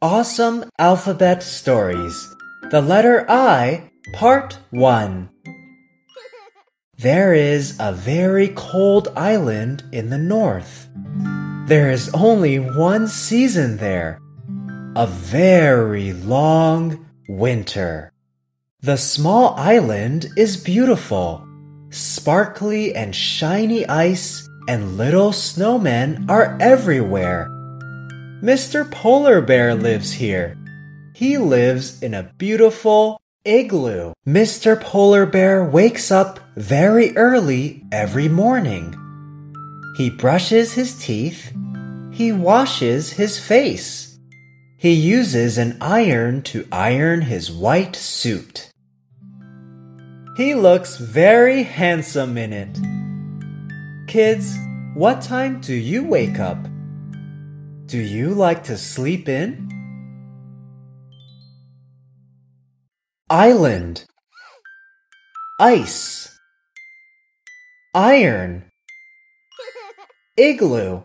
Awesome Alphabet Stories The Letter I, Part 1. There is a very cold island in the north. There is only one season there a very long winter. The small island is beautiful. Sparkly and shiny ice and little snowmen are everywhere. Mr. Polar Bear lives here. He lives in a beautiful igloo. Mr. Polar Bear wakes up very early every morning. He brushes his teeth. He washes his face. He uses an iron to iron his white suit. He looks very handsome in it. Kids, what time do you wake up? Do you like to sleep in? Island. Ice. Iron. Igloo